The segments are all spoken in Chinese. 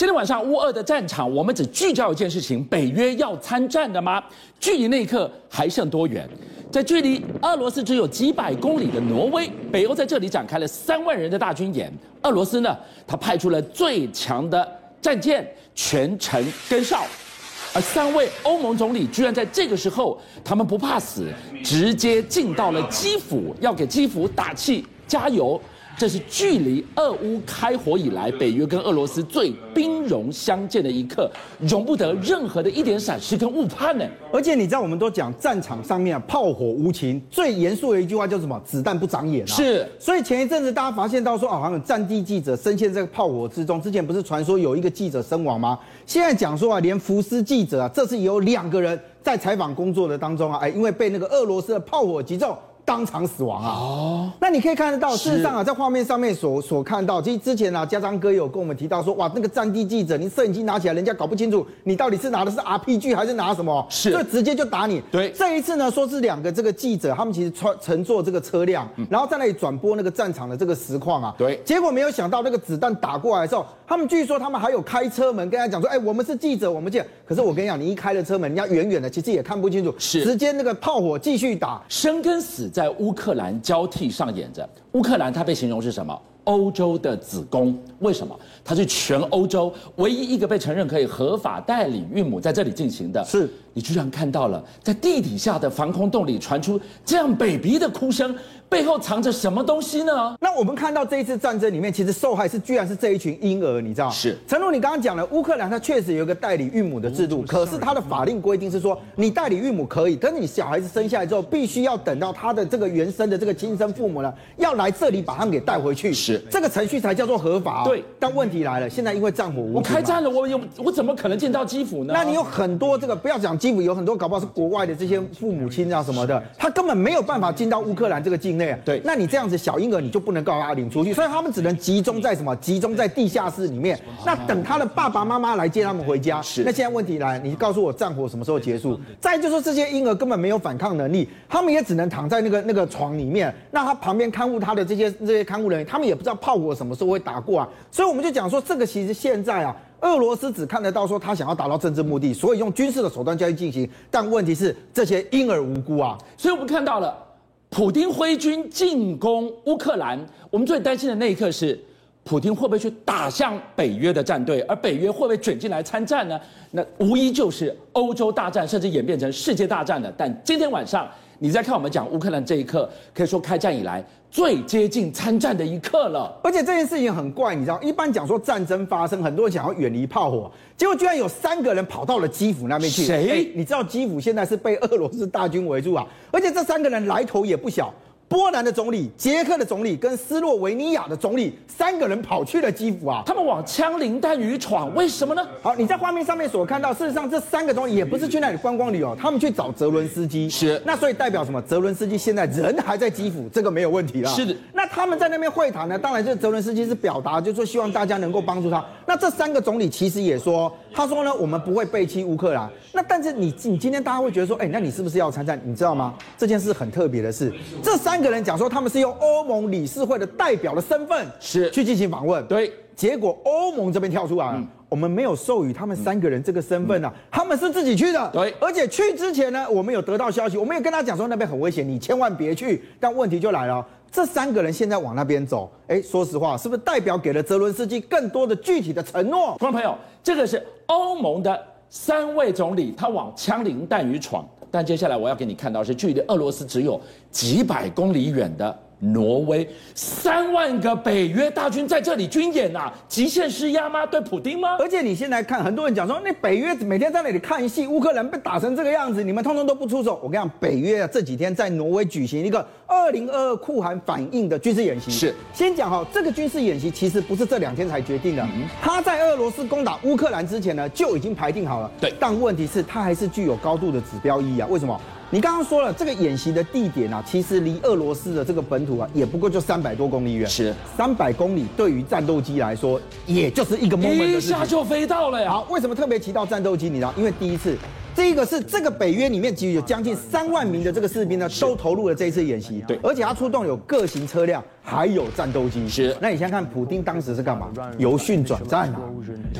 今天晚上乌俄的战场，我们只聚焦一件事情：北约要参战的吗？距离那一刻还剩多远？在距离俄罗斯只有几百公里的挪威，北欧在这里展开了三万人的大军演。俄罗斯呢，他派出了最强的战舰，全程跟哨。而三位欧盟总理居然在这个时候，他们不怕死，直接进到了基辅，要给基辅打气加油。这是距离俄乌开火以来，北约跟俄罗斯最兵戎相见的一刻，容不得任何的一点闪失跟误判呢。而且你知道，我们都讲战场上面啊，炮火无情，最严肃的一句话就是什么？子弹不长眼啊。是。所以前一阵子大家发现到说，啊，好像有战地记者深陷这个炮火之中。之前不是传说有一个记者身亡吗？现在讲说啊，连福斯记者啊，这次有两个人在采访工作的当中啊，哎，因为被那个俄罗斯的炮火击中。当场死亡啊！哦，那你可以看得到，事实上啊，在画面上面所所看到，其实之前啊，家章哥有跟我们提到说，哇，那个战地记者，你摄影机拿起来，人家搞不清楚你到底是拿的是 RPG 还是拿什么，是，就直接就打你。对，这一次呢，说是两个这个记者，他们其实穿乘坐这个车辆，然后在那里转播那个战场的这个实况啊。对，结果没有想到那个子弹打过来的时候，他们据说他们还有开车门跟他讲说，哎，我们是记者，我们见。可是我跟你讲，你一开了车门，人家远远的其实也看不清楚，是，直接那个炮火继续打，生跟死在乌克兰。交替上演着，乌克兰它被形容是什么？欧洲的子宫。为什么？它是全欧洲唯一一个被承认可以合法代理孕母在这里进行的。是，你居然看到了，在地底下的防空洞里传出这样 baby 的哭声。背后藏着什么东西呢？那我们看到这一次战争里面，其实受害是居然是这一群婴儿，你知道吗？是。诚如你刚刚讲了，乌克兰它确实有一个代理孕母的制度，可是它的法令规定是说，你代理孕母可以，但是你小孩子生下来之后，必须要等到他的这个原生的这个亲生父母呢，要来这里把他们给带回去，是这个程序才叫做合法。对。但问题来了，现在因为战火无情，我开战了，我有我怎么可能进到基辅呢？那你有很多这个不要讲基辅，有很多搞不好是国外的这些父母亲啊什么的，他根本没有办法进到乌克兰这个境内。对。那你这样。子小婴儿你就不能告他领出去，所以他们只能集中在什么？集中在地下室里面。那等他的爸爸妈妈来接他们回家。是。那现在问题来，你告诉我战火什么时候结束？再就是说这些婴儿根本没有反抗能力，他们也只能躺在那个那个床里面。那他旁边看护他的这些这些看护人员，他们也不知道炮火什么时候会打过啊。所以我们就讲说，这个其实现在啊，俄罗斯只看得到说他想要达到政治目的，所以用军事的手段加以进行。但问题是这些婴儿无辜啊，所以我们看到了。普丁挥军进攻乌克兰，我们最担心的那一刻是，普丁会不会去打向北约的战队，而北约会不会卷进来参战呢？那无疑就是欧洲大战，甚至演变成世界大战了。但今天晚上。你在看我们讲乌克兰这一刻，可以说开战以来最接近参战的一刻了。而且这件事情很怪，你知道，一般讲说战争发生，很多人想要远离炮火，结果居然有三个人跑到了基辅那边去。谁？你知道基辅现在是被俄罗斯大军围住啊？而且这三个人来头也不小。波兰的总理、捷克的总理跟斯洛维尼亚的总理三个人跑去了基辅啊，他们往枪林弹雨闯，为什么呢？好，你在画面上面所看到，事实上这三个总理也不是去那里观光旅游，他们去找泽伦斯基。是，那所以代表什么？泽伦斯基现在人还在基辅，这个没有问题了。是的。那他们在那边会谈呢？当然，这泽伦斯基是表达，就是说希望大家能够帮助他。那这三个总理其实也说，他说呢，我们不会背弃乌克兰。那但是你你今天大家会觉得说，哎，那你是不是要参战？你知道吗？这件事很特别的是，这三个人讲说他们是。用欧盟理事会的代表的身份是去进行访问，对，结果欧盟这边跳出来了，嗯、我们没有授予他们三个人这个身份啊，嗯、他们是自己去的，对，而且去之前呢，我们有得到消息，我们也跟他讲说那边很危险，你千万别去。但问题就来了，这三个人现在往那边走，哎，说实话，是不是代表给了泽伦斯基更多的具体的承诺？观众朋友，这个是欧盟的三位总理，他往枪林弹雨闯，但接下来我要给你看到是距离俄罗斯只有几百公里远的。挪威三万个北约大军在这里军演啊，极限施压吗？对普丁吗？而且你现在看，很多人讲说，那北约每天在那里看戏，乌克兰被打成这个样子，你们通通都不出手。我跟你讲，北约啊这几天在挪威举行一个二零二二酷寒反应的军事演习。是，先讲哈，这个军事演习其实不是这两天才决定的，他在俄罗斯攻打乌克兰之前呢就已经排定好了。对，但问题是，它还是具有高度的指标意义啊。为什么？你刚刚说了，这个演习的地点啊，其实离俄罗斯的这个本土啊，也不过就三百多公里远。是，三百公里对于战斗机来说，也就是一个 moment 一下就飞到了呀。好，为什么特别提到战斗机？你知道，因为第一次这个是这个北约里面其实有将近三万名的这个士兵呢，都投入了这一次演习。对，而且他出动有各型车辆，还有战斗机。是，那你先看普丁当时是干嘛？由训转战啊。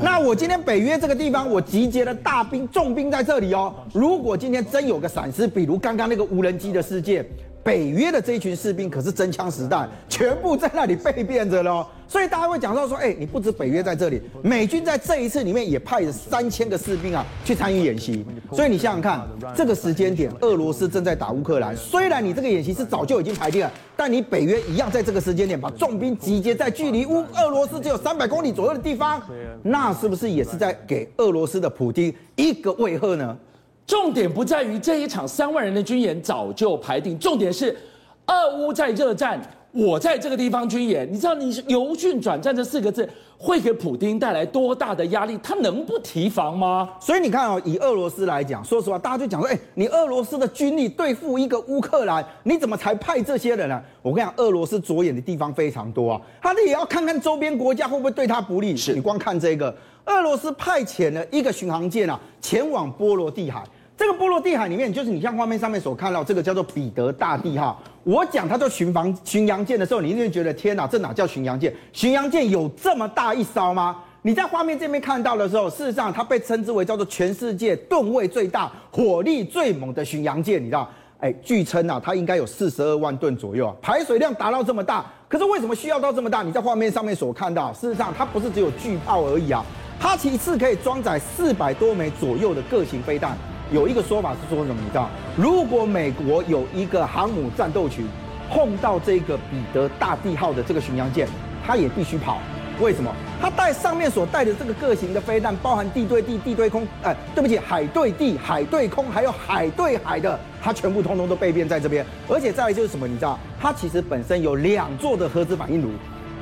那我今天北约这个地方，我集结了大兵重兵在这里哦。如果今天真有个闪失，比如刚刚那个无人机的事件。北约的这一群士兵可是真枪实弹，全部在那里备战着喽。所以大家会讲到说，哎，你不止北约在这里，美军在这一次里面也派了三千个士兵啊去参与演习。所以你想想看，这个时间点，俄罗斯正在打乌克兰。虽然你这个演习是早就已经排定了，但你北约一样在这个时间点把重兵集结在距离乌俄罗斯只有三百公里左右的地方，那是不是也是在给俄罗斯的普京一个威吓呢？重点不在于这一场三万人的军演早就排定，重点是俄乌在热战，我在这个地方军演。你知道，你是由训转战这四个字会给普京带来多大的压力？他能不提防吗？所以你看哦，以俄罗斯来讲，说实话，大家就讲说，哎，你俄罗斯的军力对付一个乌克兰，你怎么才派这些人呢？我跟你讲，俄罗斯着眼的地方非常多啊，他也要看看周边国家会不会对他不利。是你光看这个，俄罗斯派遣了一个巡航舰啊，前往波罗的海。这个波罗的海里面，就是你像画面上面所看到这个叫做彼得大帝哈。我讲它叫巡防巡洋舰的时候，你一定觉得天哪，这哪叫巡洋舰？巡洋舰有这么大一艘吗？你在画面这边看到的时候，事实上它被称之为叫做全世界吨位最大、火力最猛的巡洋舰。你知道？哎，据称啊，它应该有四十二万吨左右啊，排水量达到这么大。可是为什么需要到这么大？你在画面上面所看到，事实上它不是只有巨炮而已啊，它其实可以装载四百多枚左右的各型飞弹。有一个说法是说什么？你知道，如果美国有一个航母战斗群碰到这个彼得大帝号的这个巡洋舰，它也必须跑。为什么？它带上面所带的这个各型的飞弹，包含地对地、地对空，哎，对不起，海对地、海对空，还有海对海的，它全部通通都备变在这边。而且再来就是什么？你知道，它其实本身有两座的核子反应炉。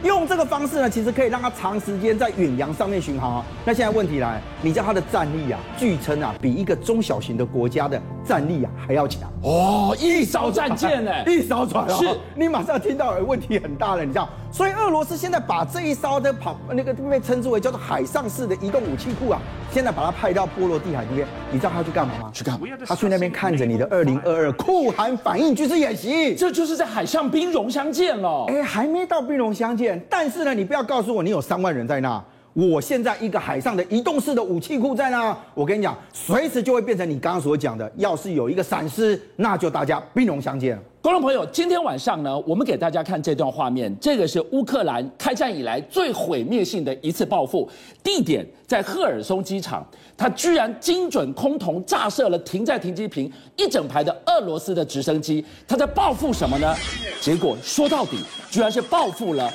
用这个方式呢，其实可以让它长时间在远洋上面巡航啊。那现在问题来，你知道它的战力啊，据称啊，比一个中小型的国家的战力啊还要强哦。一艘战舰呢，一艘船啊，是你马上听到有问题很大了，你知道？所以俄罗斯现在把这一艘的跑那个被称之为叫做海上式的移动武器库啊，现在把它派到波罗的海那边，你知道他要去干嘛吗？去干嘛？他去那边看着你的二零二二酷寒反应军事演习，这就是在海上兵戎相见了。哎，还没到兵戎相见，但是呢，你不要告诉我你有三万人在那。我现在一个海上的移动式的武器库在那，我跟你讲，随时就会变成你刚刚所讲的，要是有一个闪失，那就大家兵戎相见。观众朋友，今天晚上呢，我们给大家看这段画面，这个是乌克兰开战以来最毁灭性的一次报复，地点在赫尔松机场，它居然精准空投炸射了停在停机坪一整排的俄罗斯的直升机，它在报复什么呢？结果说到底，居然是报复了。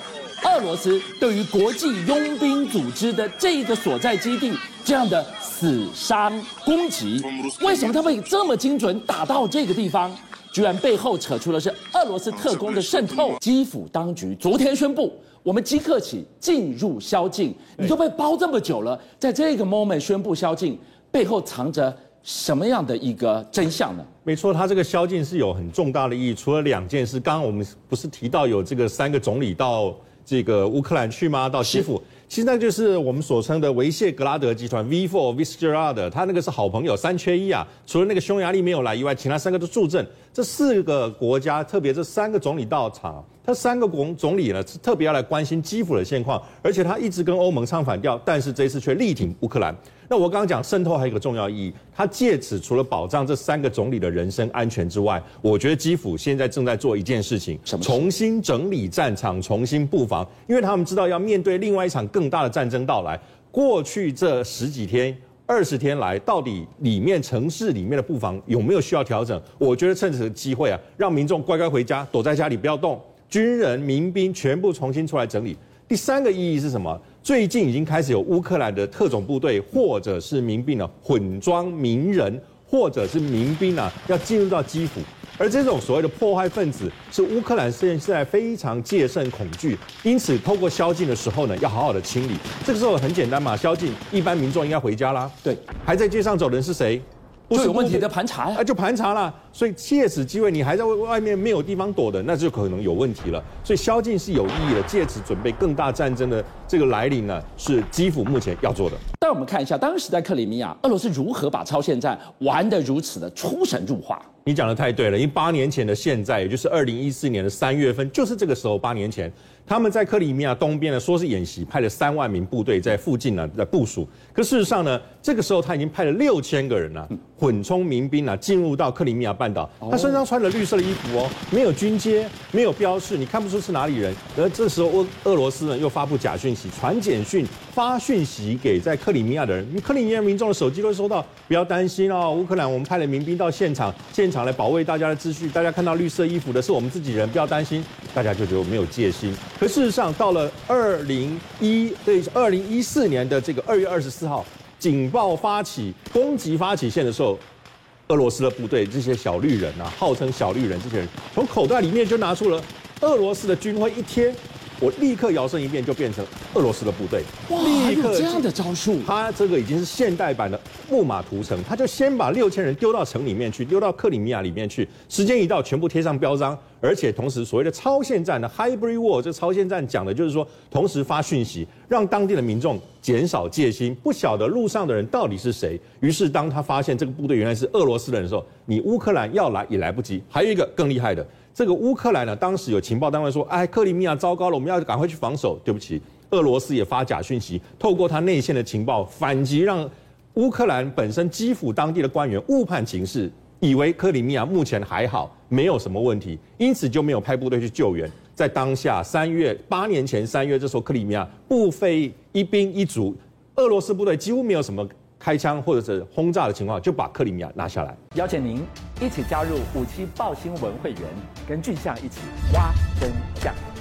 俄罗斯对于国际佣兵组织的这一个所在基地这样的死伤攻击，为什么他会这么精准打到这个地方？居然背后扯出的是俄罗斯特工的渗透。基辅当局昨天宣布，我们即刻起进入宵禁。你都被包这么久了，在这个 moment 宣布宵禁，背后藏着什么样的一个真相呢？没错，他这个宵禁是有很重大的意义。除了两件事，刚刚我们不是提到有这个三个总理到。这个乌克兰去吗？到基辅，其实那就是我们所称的维谢格拉德集团 V4 Visegrad，他那个是好朋友，三缺一啊。除了那个匈牙利没有来以外，其他三个都助阵。这四个国家，特别这三个总理到场，他三个总总理呢，是特别要来关心基辅的现况，而且他一直跟欧盟唱反调，但是这一次却力挺乌克兰。那我刚刚讲渗透还有一个重要意义，他借此除了保障这三个总理的人身安全之外，我觉得基辅现在正在做一件事情，重新整理战场，重新布防，因为他们知道要面对另外一场更大的战争到来。过去这十几天、二十天来，到底里面城市里面的布防有没有需要调整？我觉得趁此机会啊，让民众乖乖回家，躲在家里不要动，军人、民兵全部重新出来整理。第三个意义是什么？最近已经开始有乌克兰的特种部队或者是民兵呢，混装民人或者是民兵啊，要进入到基辅。而这种所谓的破坏分子是乌克兰现在非常戒慎恐惧，因此透过宵禁的时候呢，要好好的清理。这个时候很简单嘛，宵禁，一般民众应该回家啦。对，还在街上走的人是谁？不是有问题的盘查呀，啊，就盘查了。所以借此机会，你还在外面没有地方躲的，那就可能有问题了。所以宵禁是有意义的，借此准备更大战争的这个来临呢，是基辅目前要做的。但我们看一下，当时在克里米亚，俄罗斯如何把超限战玩得如此的出神入化。你讲的太对了，因为八年前的现在，也就是二零一四年的三月份，就是这个时候，八年前，他们在克里米亚东边呢，说是演习，派了三万名部队在附近呢在部署。可事实上呢，这个时候他已经派了六千个人啊，混充民兵啊，进入到克里米亚半岛。他身上穿了绿色的衣服哦，没有军阶，没有标示，你看不出是哪里人。而这时候，俄俄罗斯呢又发布假讯息，传简讯、发讯息给在克里米亚的人，克里米亚民众的手机都会收到，不要担心哦，乌克兰我们派了民兵到现场，现场来保卫大家的秩序。大家看到绿色衣服的是我们自己人，不要担心。大家就觉得没有戒心。可事实上，到了二零一对二零一四年的这个二月二十四号，警报发起、攻击发起线的时候，俄罗斯的部队这些小绿人啊，号称小绿人这些人，从口袋里面就拿出了俄罗斯的军徽一贴。我立刻摇身一变，就变成俄罗斯的部队。哇，立刻这样的招数，他这个已经是现代版的木马屠城。他就先把六千人丢到城里面去，丢到克里米亚里面去。时间一到，全部贴上标章，而且同时所谓的超限战的 Hybrid War，这超限战讲的就是说，同时发讯息，让当地的民众减少戒心，不晓得路上的人到底是谁。于是当他发现这个部队原来是俄罗斯人的时候，你乌克兰要来也来不及。还有一个更厉害的。这个乌克兰呢，当时有情报单位说，哎，克里米亚糟糕了，我们要赶快去防守。对不起，俄罗斯也发假讯息，透过他内线的情报反击，让乌克兰本身基辅当地的官员误判情势，以为克里米亚目前还好，没有什么问题，因此就没有派部队去救援。在当下三月八年前三月，这时候克里米亚不费一兵一卒，俄罗斯部队几乎没有什么。开枪或者是轰炸的情况，就把克里米亚拿下来。邀请您一起加入五七报新闻会员，跟俊相一起挖真相。